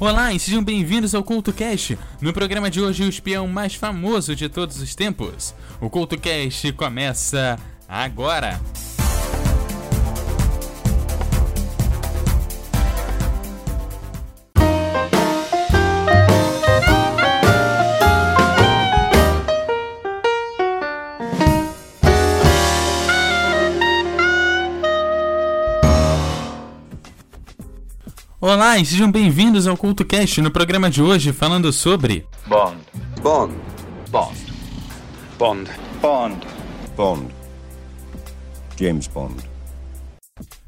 Olá e sejam bem-vindos ao CultoCast. No programa de hoje, o espião mais famoso de todos os tempos. O CultoCast começa agora. Olá e sejam bem-vindos ao CultoCast no programa de hoje falando sobre Bond. Bond. Bond. Bond. Bond. Bond. James Bond.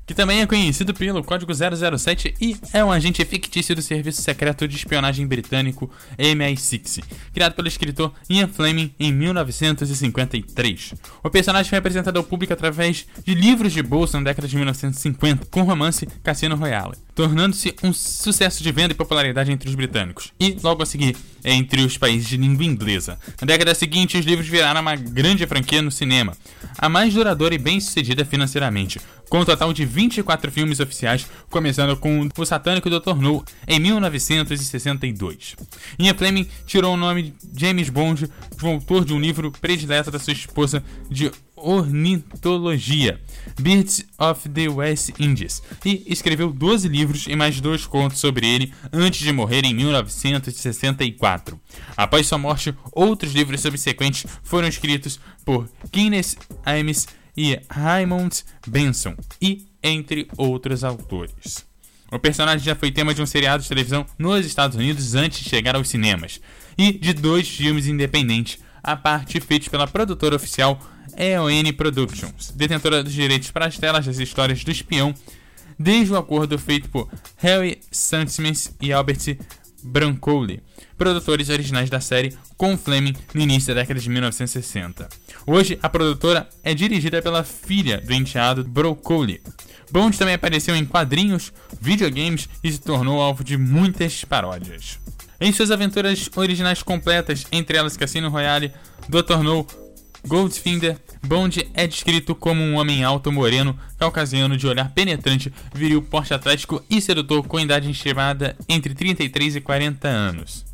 que também é conhecido pelo Código 007 e é um agente fictício do Serviço Secreto de Espionagem Britânico MI6, criado pelo escritor Ian Fleming em 1953. O personagem foi apresentado ao público através de livros de bolsa na década de 1950, com o romance Cassino Royale, tornando-se um sucesso de venda e popularidade entre os britânicos, e logo a seguir entre os países de língua inglesa. Na década seguinte, os livros viraram uma grande franquia no cinema, a mais duradoura e bem-sucedida financeiramente, com um total de 24 filmes oficiais, começando com O Satânico Dr. No, em 1962. Ian Fleming tirou o nome de James Bond do autor de um livro predileto da sua esposa de ornitologia, Birds of the West Indies, e escreveu 12 livros e mais dois contos sobre ele antes de morrer em 1964. Após sua morte, outros livros subsequentes foram escritos por Guinness Ames e Raymond Benson, e entre outros autores. O personagem já foi tema de um seriado de televisão nos Estados Unidos antes de chegar aos cinemas, e de dois filmes independentes, a parte feitos pela produtora oficial EON Productions, detentora dos direitos para as telas das histórias do espião, desde o acordo feito por Harry Sandsmith e Albert Brancoli, produtores originais da série, com Fleming no início da década de 1960. Hoje, a produtora é dirigida pela filha do enteado Broccoli. Bond também apareceu em quadrinhos, videogames e se tornou alvo de muitas paródias. Em suas aventuras originais completas, entre elas Cassino Royale, Dr. No, Goldfinger, Bond é descrito como um homem alto, moreno, caucasiano, de olhar penetrante, viril, porte atlético e sedutor com idade estimada entre 33 e 40 anos.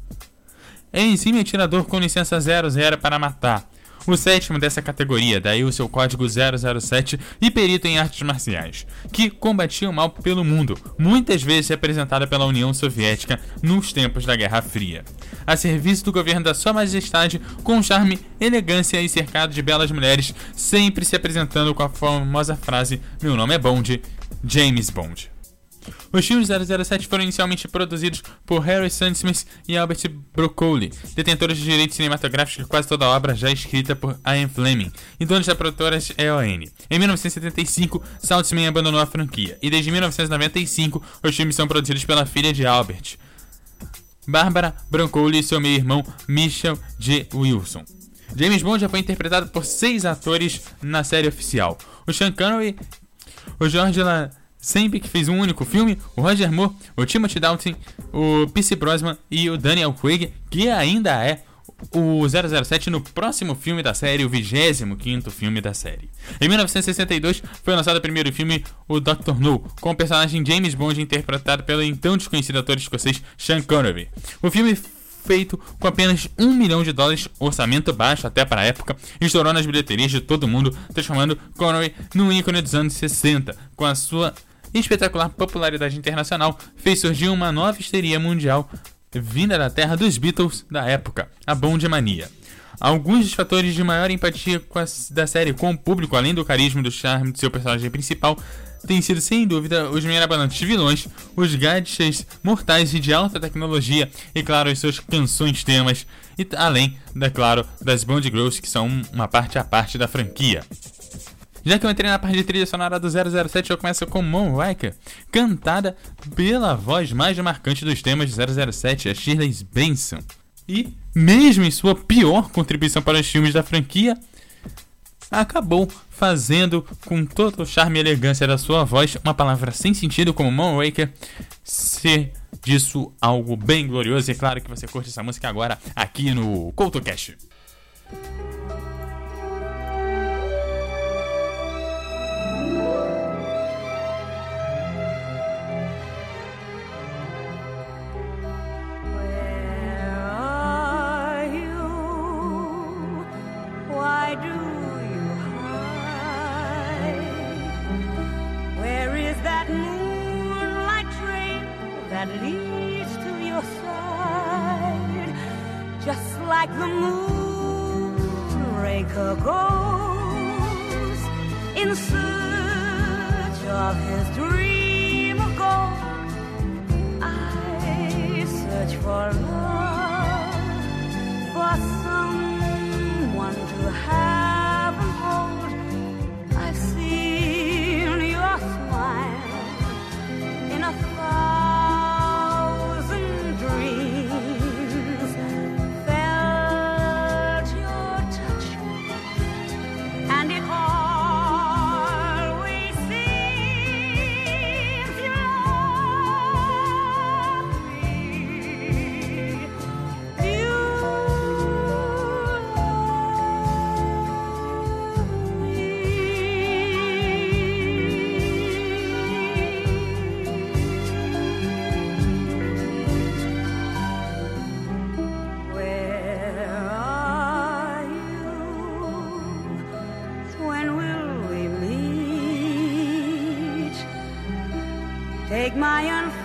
É em si atirador com licença 00 para matar, o sétimo dessa categoria, daí o seu código 007 e perito em artes marciais, que combatia o mal pelo mundo, muitas vezes representada pela União Soviética nos tempos da Guerra Fria. A serviço do governo da Sua Majestade, com charme, elegância e cercado de belas mulheres, sempre se apresentando com a famosa frase: Meu nome é Bond, James Bond. Os filmes 007 foram inicialmente produzidos por Harry Sandsmith e Albert Broccoli, detentores de direitos cinematográficos de quase toda a obra já escrita por Ian Fleming e donos da produtora EON. Em 1975, Saltzman abandonou a franquia, e desde 1995 os filmes são produzidos pela filha de Albert, Barbara Broccoli e seu meio-irmão Michel G. Wilson. James Bond já foi interpretado por seis atores na série oficial. O Sean Connery, o George La sempre que fez um único filme, o Roger Moore, o Timothy Dalton, o Pierce Brosnan e o Daniel Craig, que ainda é o 007 no próximo filme da série, o 25 filme da série. Em 1962 foi lançado o primeiro filme, o Dr. No, com o personagem James Bond interpretado pelo então desconhecido ator escocês Sean Connery. O filme feito com apenas um milhão de dólares, orçamento baixo até para a época, estourou nas bilheterias de todo mundo, transformando Connery num ícone dos anos 60, com a sua espetacular popularidade internacional, fez surgir uma nova histeria mundial vinda da terra dos Beatles da época, a Bond Mania. Alguns dos fatores de maior empatia a, da série com o público, além do carisma e do charme de seu personagem principal, têm sido sem dúvida os mirabolantes vilões, os gadgets mortais e de alta tecnologia e, claro, as suas canções temas, e além, da, claro, das Bond Girls, que são uma parte à parte da franquia. Já que eu entrei na parte de trilha sonora do 007, eu começo com Moonraker, cantada pela voz mais marcante dos temas de 007, a Shirley Benson. E, mesmo em sua pior contribuição para os filmes da franquia, acabou fazendo com todo o charme e elegância da sua voz uma palavra sem sentido como Moonraker ser disso algo bem glorioso. E é claro que você curte essa música agora aqui no CoutoCast. Take my unfinished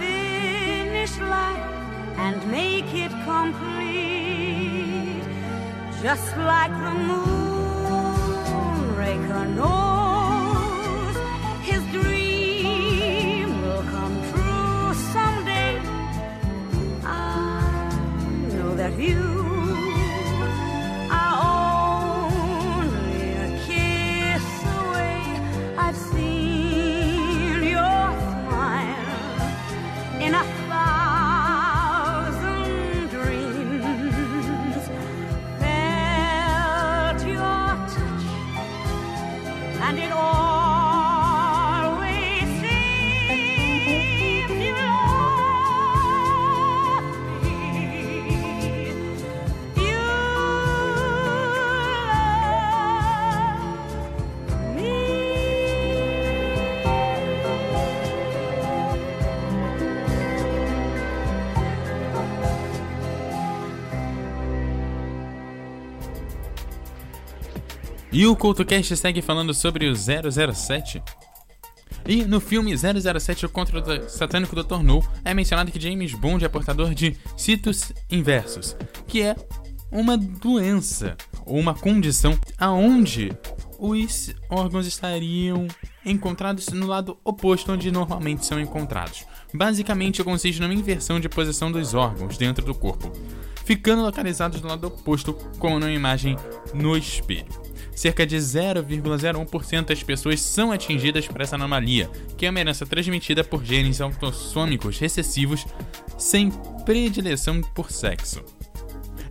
E o CultoCast segue falando sobre o 007. E no filme 007 O Contra Satânico Dr. No, é mencionado que James Bond é portador de citos inversos, que é uma doença ou uma condição aonde os órgãos estariam encontrados no lado oposto onde normalmente são encontrados. Basicamente consiste numa inversão de posição dos órgãos dentro do corpo, ficando localizados no lado oposto, como numa imagem no espelho. Cerca de 0,01% das pessoas são atingidas por essa anomalia, que é uma herança transmitida por genes autossômicos recessivos sem predileção por sexo.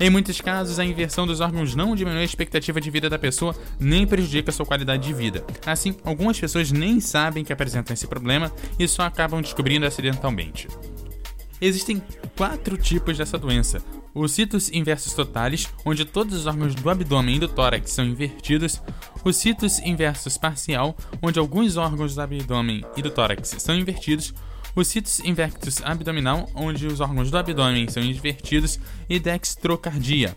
Em muitos casos, a inversão dos órgãos não diminui a expectativa de vida da pessoa nem prejudica sua qualidade de vida. Assim, algumas pessoas nem sabem que apresentam esse problema e só acabam descobrindo acidentalmente. Existem quatro tipos dessa doença: os citos inversos totais, onde todos os órgãos do abdômen e do tórax são invertidos, os citos inversos parcial, onde alguns órgãos do abdômen e do tórax são invertidos, os citos inversos abdominal, onde os órgãos do abdômen são invertidos, e dextrocardia,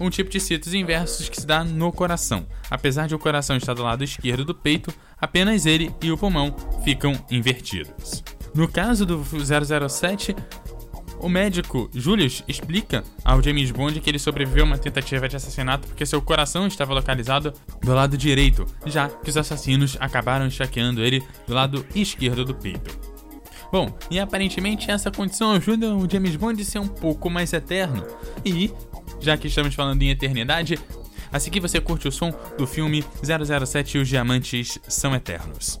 um tipo de citos inversos que se dá no coração. Apesar de o coração estar do lado esquerdo do peito, apenas ele e o pulmão ficam invertidos. No caso do 007, o médico Julius explica ao James Bond que ele sobreviveu a uma tentativa de assassinato porque seu coração estava localizado do lado direito, já que os assassinos acabaram esfaqueando ele do lado esquerdo do peito. Bom, e aparentemente essa condição ajuda o James Bond a ser um pouco mais eterno. E, já que estamos falando em eternidade, assim que você curte o som do filme 007 e os Diamantes São Eternos.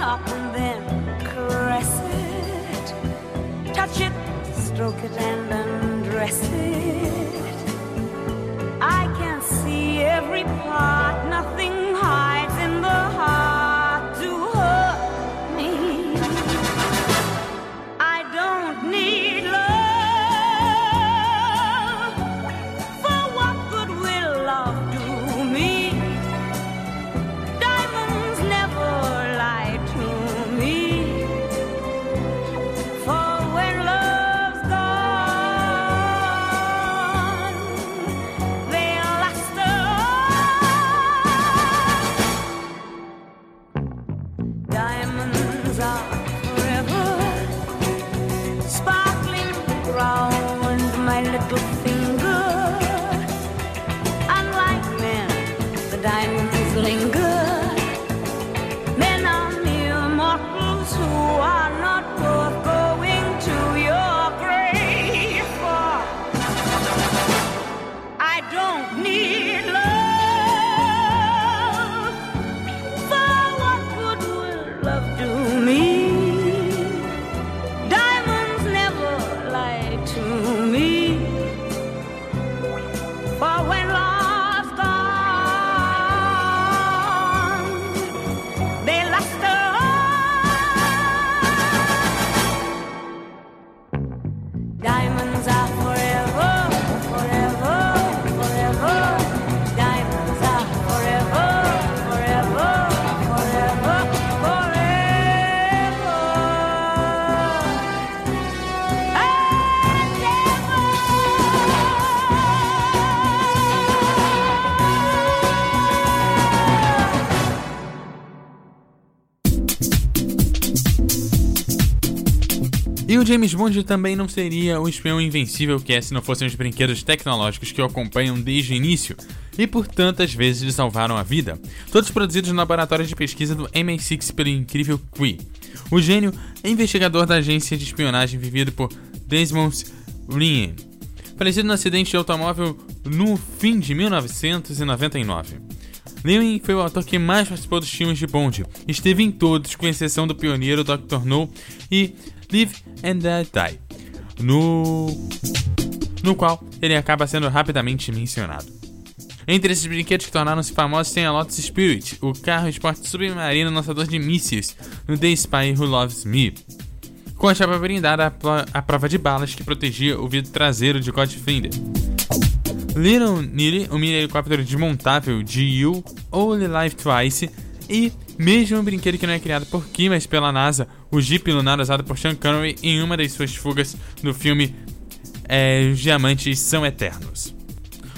Up and then caress it. Touch it, stroke it, and undress it. I can see every part, E o James Bond também não seria o espião invencível que é se não fossem os brinquedos tecnológicos que o acompanham desde o início e por tantas vezes lhe salvaram a vida. Todos produzidos no laboratório de pesquisa do MI6 pelo incrível Qui. O gênio é investigador da agência de espionagem vivido por Desmond Lynn, falecido no acidente de automóvel no fim de 1999. Lewin foi o autor que mais participou dos filmes de Bond. Esteve em todos, com exceção do pioneiro Dr. No e Live and Die, no... no qual ele acaba sendo rapidamente mencionado. Entre esses brinquedos que tornaram-se famosos tem a Lotus Spirit, o carro esporte submarino lançador de mísseis no The Spy Who Loves Me, com a chapa blindada à prova de balas que protegia o vidro traseiro de Godfinder. Little Neely, um mini helicóptero desmontável de You Only Live Twice e, mesmo um brinquedo que não é criado por Kim, mas pela NASA, o Jeep lunar usado por Sean Connery em uma das suas fugas no filme é, Os Diamantes São Eternos.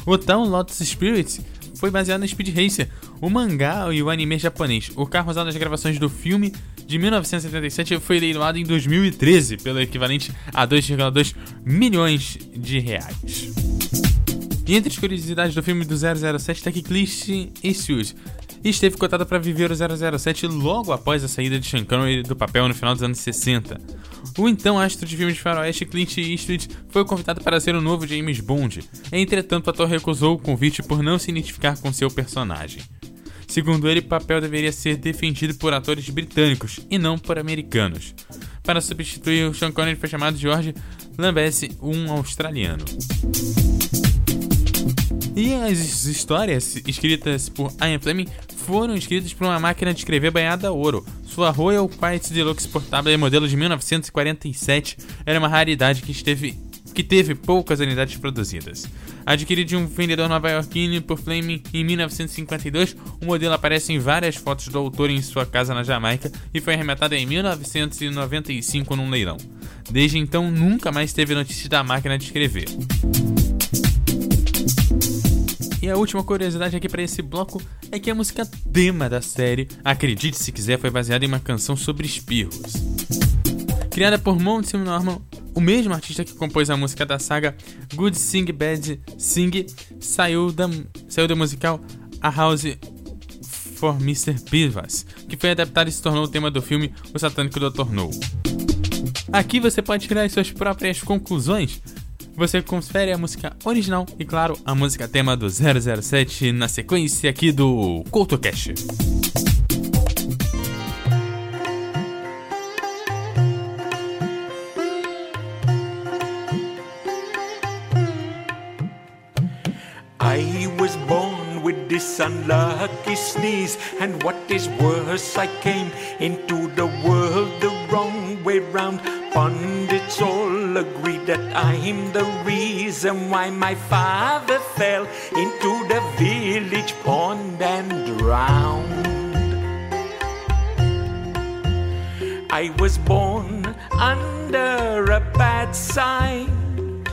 O tal Lotus Spirit foi baseado no Speed Racer, o mangá e o anime japonês. O carro usado nas gravações do filme de 1977 foi leiloado em 2013 pelo equivalente a 2,2 milhões de reais. Entre as curiosidades do filme do 007 está que Clint Eastwood esteve cotado para viver o 007 logo após a saída de Sean Connery do papel no final dos anos 60. O então astro de filmes de faroeste Clint Eastwood foi convidado para ser o novo James Bond. Entretanto, o ator recusou o convite por não se identificar com seu personagem. Segundo ele, o papel deveria ser defendido por atores britânicos e não por americanos. Para substituir o Sean Connery foi chamado George Lambesse, um australiano. E as histórias escritas por Ian Fleming foram escritas por uma máquina de escrever banhada a ouro. Sua Royal Quiet Deluxe portável modelo de 1947 era uma raridade que, esteve, que teve poucas unidades produzidas. Adquirido de um vendedor nova-iorquino por Fleming em 1952, o modelo aparece em várias fotos do autor em sua casa na Jamaica e foi arrematado em 1995 num leilão. Desde então, nunca mais teve notícia da máquina de escrever. E a última curiosidade aqui para esse bloco é que a música tema da série, acredite se quiser, foi baseada em uma canção sobre espirros. Criada por Monty Norman, o mesmo artista que compôs a música da saga Good Sing Bad Sing, saiu, da, saiu do musical A House for Mr. Beavis, que foi adaptado e se tornou o tema do filme O Satânico Dr. No. Aqui você pode tirar as suas próprias conclusões. Você confere a música original e, claro, a música tema do 007 na sequência aqui do CoutoCast. I was born with this unlucky sneeze, and what is worse, I came into the world the wrong way round. Pundits all agree that I'm the reason why my father fell into the village pond and drowned. I was born under a bad sign.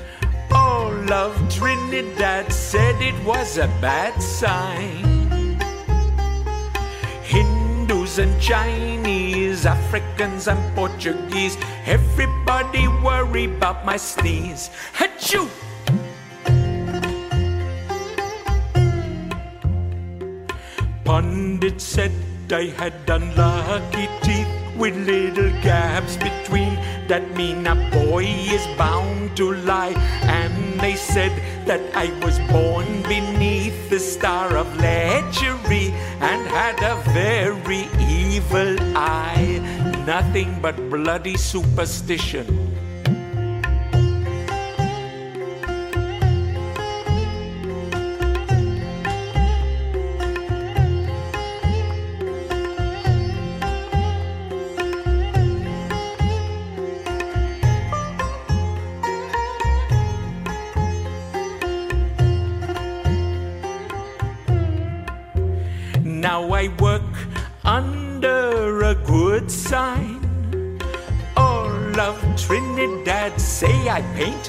All of Trinidad said it was a bad sign. Hindus and Chinese, Africans and Portuguese. Everybody worry about my sneeze. Hachoo. Pundit said I had unlucky teeth with little gaps between. That mean a boy is bound to lie. And they said that I was born beneath the star of lechery and had a very evil eye. Nothing but bloody superstition.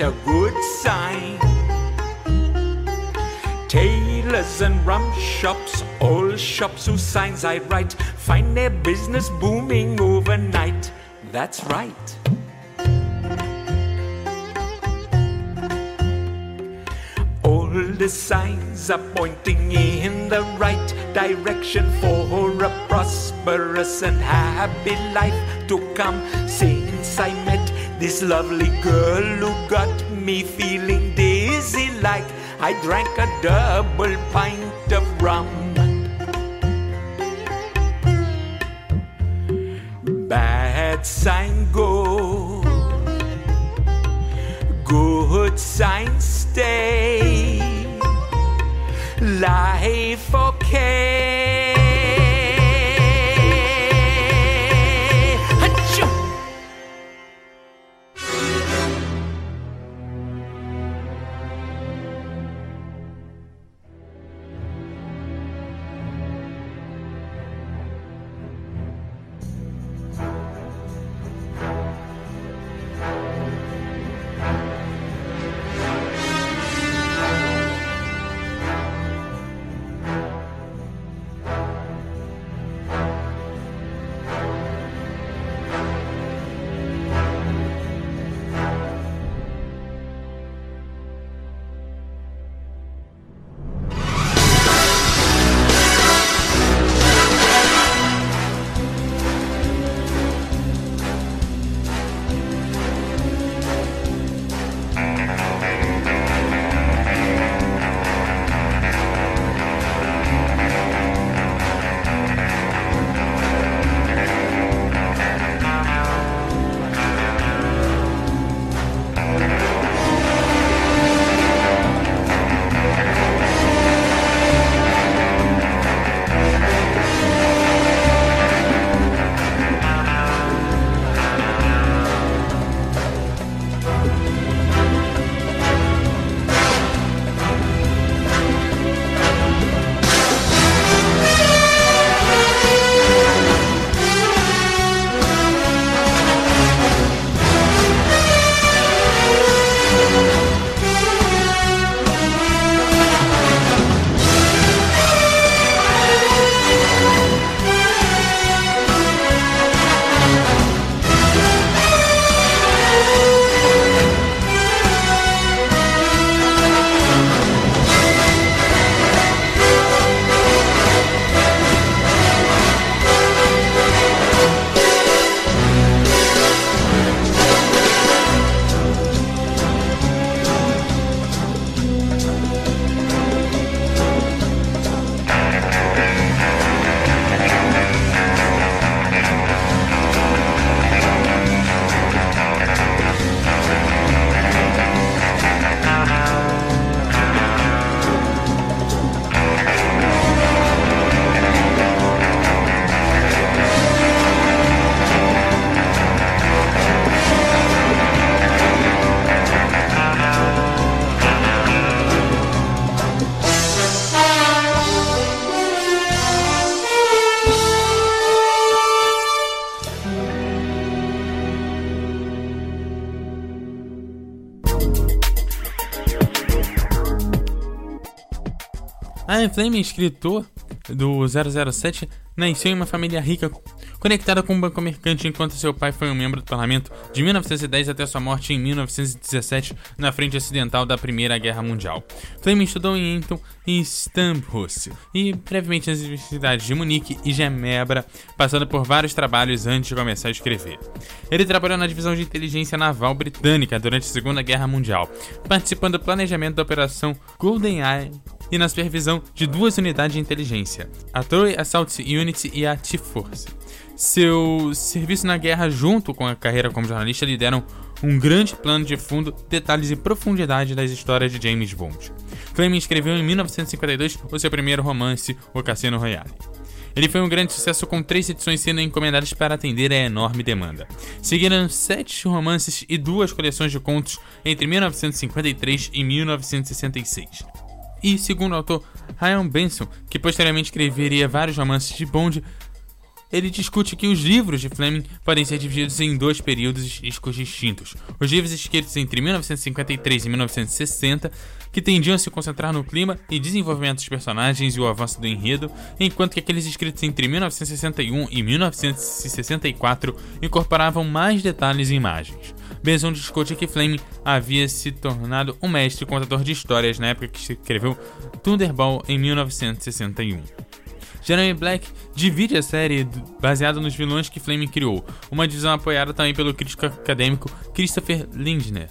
A good sign. Tailors and rum shops, all shops whose signs I write, find their business booming overnight. That's right. All the signs are pointing in the right direction for a prosperous and happy life to come. Since I met this lovely girl who got me feeling dizzy like I drank a double pint of rum. Bad sign go good signs stay. Life okay. Ian Fleming, escritor do 007, nasceu em uma família rica conectada com um banco mercante enquanto seu pai foi um membro do parlamento de 1910 até sua morte em 1917 na frente ocidental da Primeira Guerra Mundial. Fleming estudou em Eton e Stanhus e brevemente nas universidades de Munique e Genebra, passando por vários trabalhos antes de começar a escrever. Ele trabalhou na divisão de inteligência naval britânica durante a Segunda Guerra Mundial, participando do planejamento da Operação Golden Eye e na supervisão de duas unidades de inteligência, a Troy Assault Unit e a T-Force. Seu serviço na guerra, junto com a carreira como jornalista, lhe deram um grande plano de fundo, detalhes e profundidade das histórias de James Bond. Fleming escreveu em 1952 o seu primeiro romance, O Cassino Royale. Ele foi um grande sucesso com três edições sendo encomendadas para atender a enorme demanda. Seguiram sete romances e duas coleções de contos entre 1953 e 1966. E, segundo o autor Ryan Benson, que posteriormente escreveria vários romances de Bond, ele discute que os livros de Fleming podem ser divididos em dois períodos distintos. Os livros escritos entre 1953 e 1960, que tendiam a se concentrar no clima e desenvolvimento dos personagens e o avanço do enredo, enquanto que aqueles escritos entre 1961 e 1964 incorporavam mais detalhes e imagens. Benson discute que Fleming havia se tornado um mestre contador de histórias na época que escreveu Thunderball em 1961. Jeremy Black divide a série baseada nos vilões que Fleming criou, uma divisão apoiada também pelo crítico acadêmico Christopher Lindner.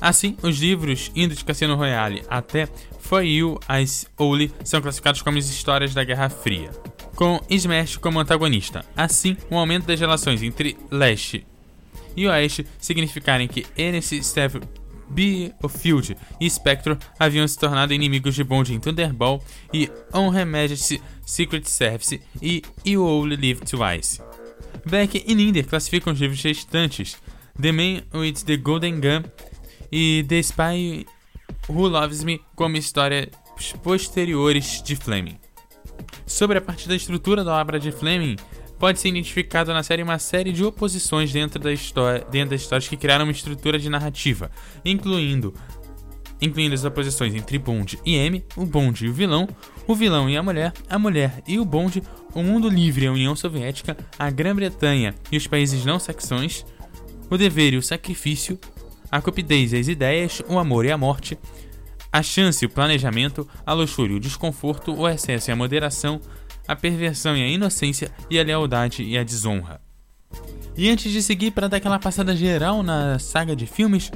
Assim, os livros indo de Cassino Royale até For You As Only são classificados como as histórias da Guerra Fria, com Smash como antagonista. Assim, o aumento das relações entre leste e oeste significarem que Ernest Steve Biofield e Spectre haviam se tornado inimigos de Bond em Thunderball e On Her Majesty's Secret Service e You Only Live Twice. Beck e Linder classificam os livros restantes The Man with the Golden Gun e The Spy Who Loves Me como histórias posteriores de Fleming. Sobre a parte da estrutura da obra de Fleming, pode ser identificado na série uma série de oposições dentro, da história, dentro das histórias que criaram uma estrutura de narrativa, incluindo incluindo as oposições entre Bond e M, o Bond e o vilão, o vilão e a mulher, a mulher e o Bond, o mundo livre e a União Soviética, a Grã-Bretanha e os países não saxões, o dever e o sacrifício, a cupidez e as ideias, o amor e a morte, a chance e o planejamento, a luxúria e o desconforto, o excesso e a moderação, a perversão e a inocência e a lealdade e a desonra. E antes de seguir para dar aquela passada geral na saga de filmes,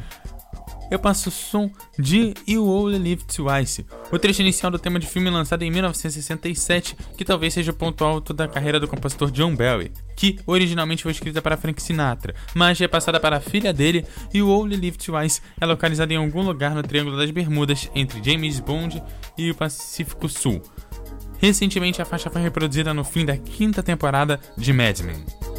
eu passo o som de You Only Live Twice, o trecho inicial do tema de filme lançado em 1967, que talvez seja o ponto alto da carreira do compositor John Barry, que originalmente foi escrita para Frank Sinatra, mas é passada para a filha dele, e o Only Live Twice é localizada em algum lugar no Triângulo das Bermudas entre James Bond e o Pacífico Sul. Recentemente, a faixa foi reproduzida no fim da quinta temporada de Mad Men.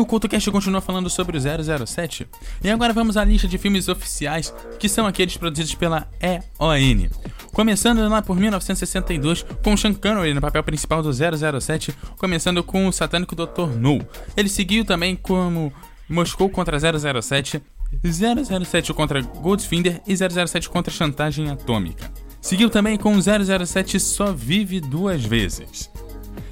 O CultoCast continua falando sobre o 007. E agora vamos à lista de filmes oficiais, que são aqueles produzidos pela EON. Começando lá por 1962, com Sean Connery no papel principal do 007, começando com o satânico Dr. No. Ele seguiu também como Moscou contra 007, 007 contra Goldfinger e 007 contra Chantagem Atômica. Seguiu também com 007 Só Vive Duas Vezes.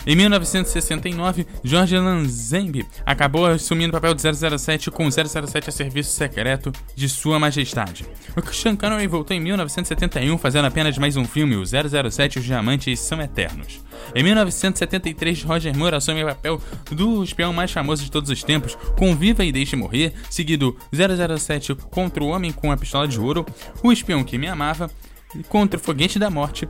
Em 1969, George Lazenby acabou assumindo o papel de 007 com 007 a serviço secreto de Sua Majestade. O Sean Connery voltou em 1971 fazendo apenas mais um filme, o 007 Os Diamantes São Eternos. Em 1973, Roger Moore assume o papel do espião mais famoso de todos os tempos, com Viva e Deixe Morrer, seguido 007 contra o Homem com a Pistola de Ouro, O Espião que Me Amava, contra o Foguete da Morte,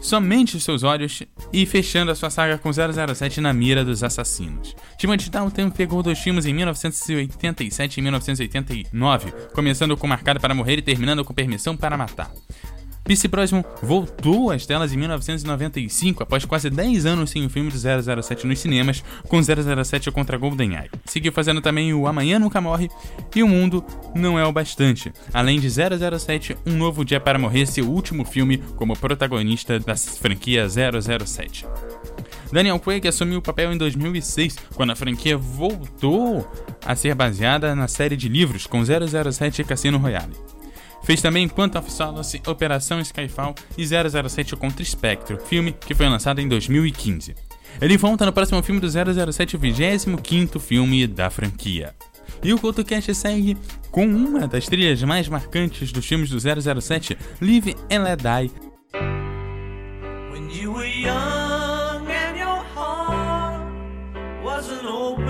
Somente os Seus Olhos e fechando a sua saga com 007 na mira dos assassinos. Timothy Dalton pegou dois filmes em 1987 e 1989, começando com Marcado para Morrer e terminando com Permissão para Matar. Pierce Brosnan voltou às telas em 1995, após quase 10 anos sem o filme do 007 nos cinemas, com 007 contra GoldenEye. Seguiu fazendo também o Amanhã Nunca Morre e O Mundo Não É o Bastante, além de 007 Um Novo Dia para Morrer, seu último filme como protagonista da franquia 007. Daniel Craig assumiu o papel em 2006, quando a franquia voltou a ser baseada na série de livros com 007 Cassino Royale. Fez também Quantum of Solace, Operação Skyfall e 007 contra Spectre, filme que foi lançado em 2015. Ele volta no próximo filme do 007, o 25º filme da franquia. E o CultoCast segue com uma das trilhas mais marcantes dos filmes do 007, Live and Let Die, When you were young and your heart was an open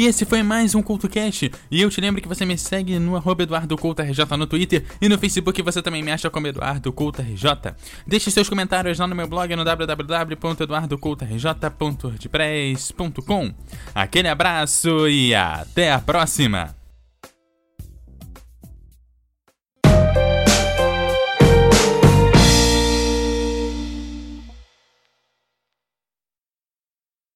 E esse foi mais um CultoCast. E eu te lembro que você me segue no arroba no Twitter e no Facebook você também me acha como EduardoCultoRJ. Deixe seus comentários lá no meu blog no www.eduardocultorj.wordpress.com. Aquele abraço e até a próxima!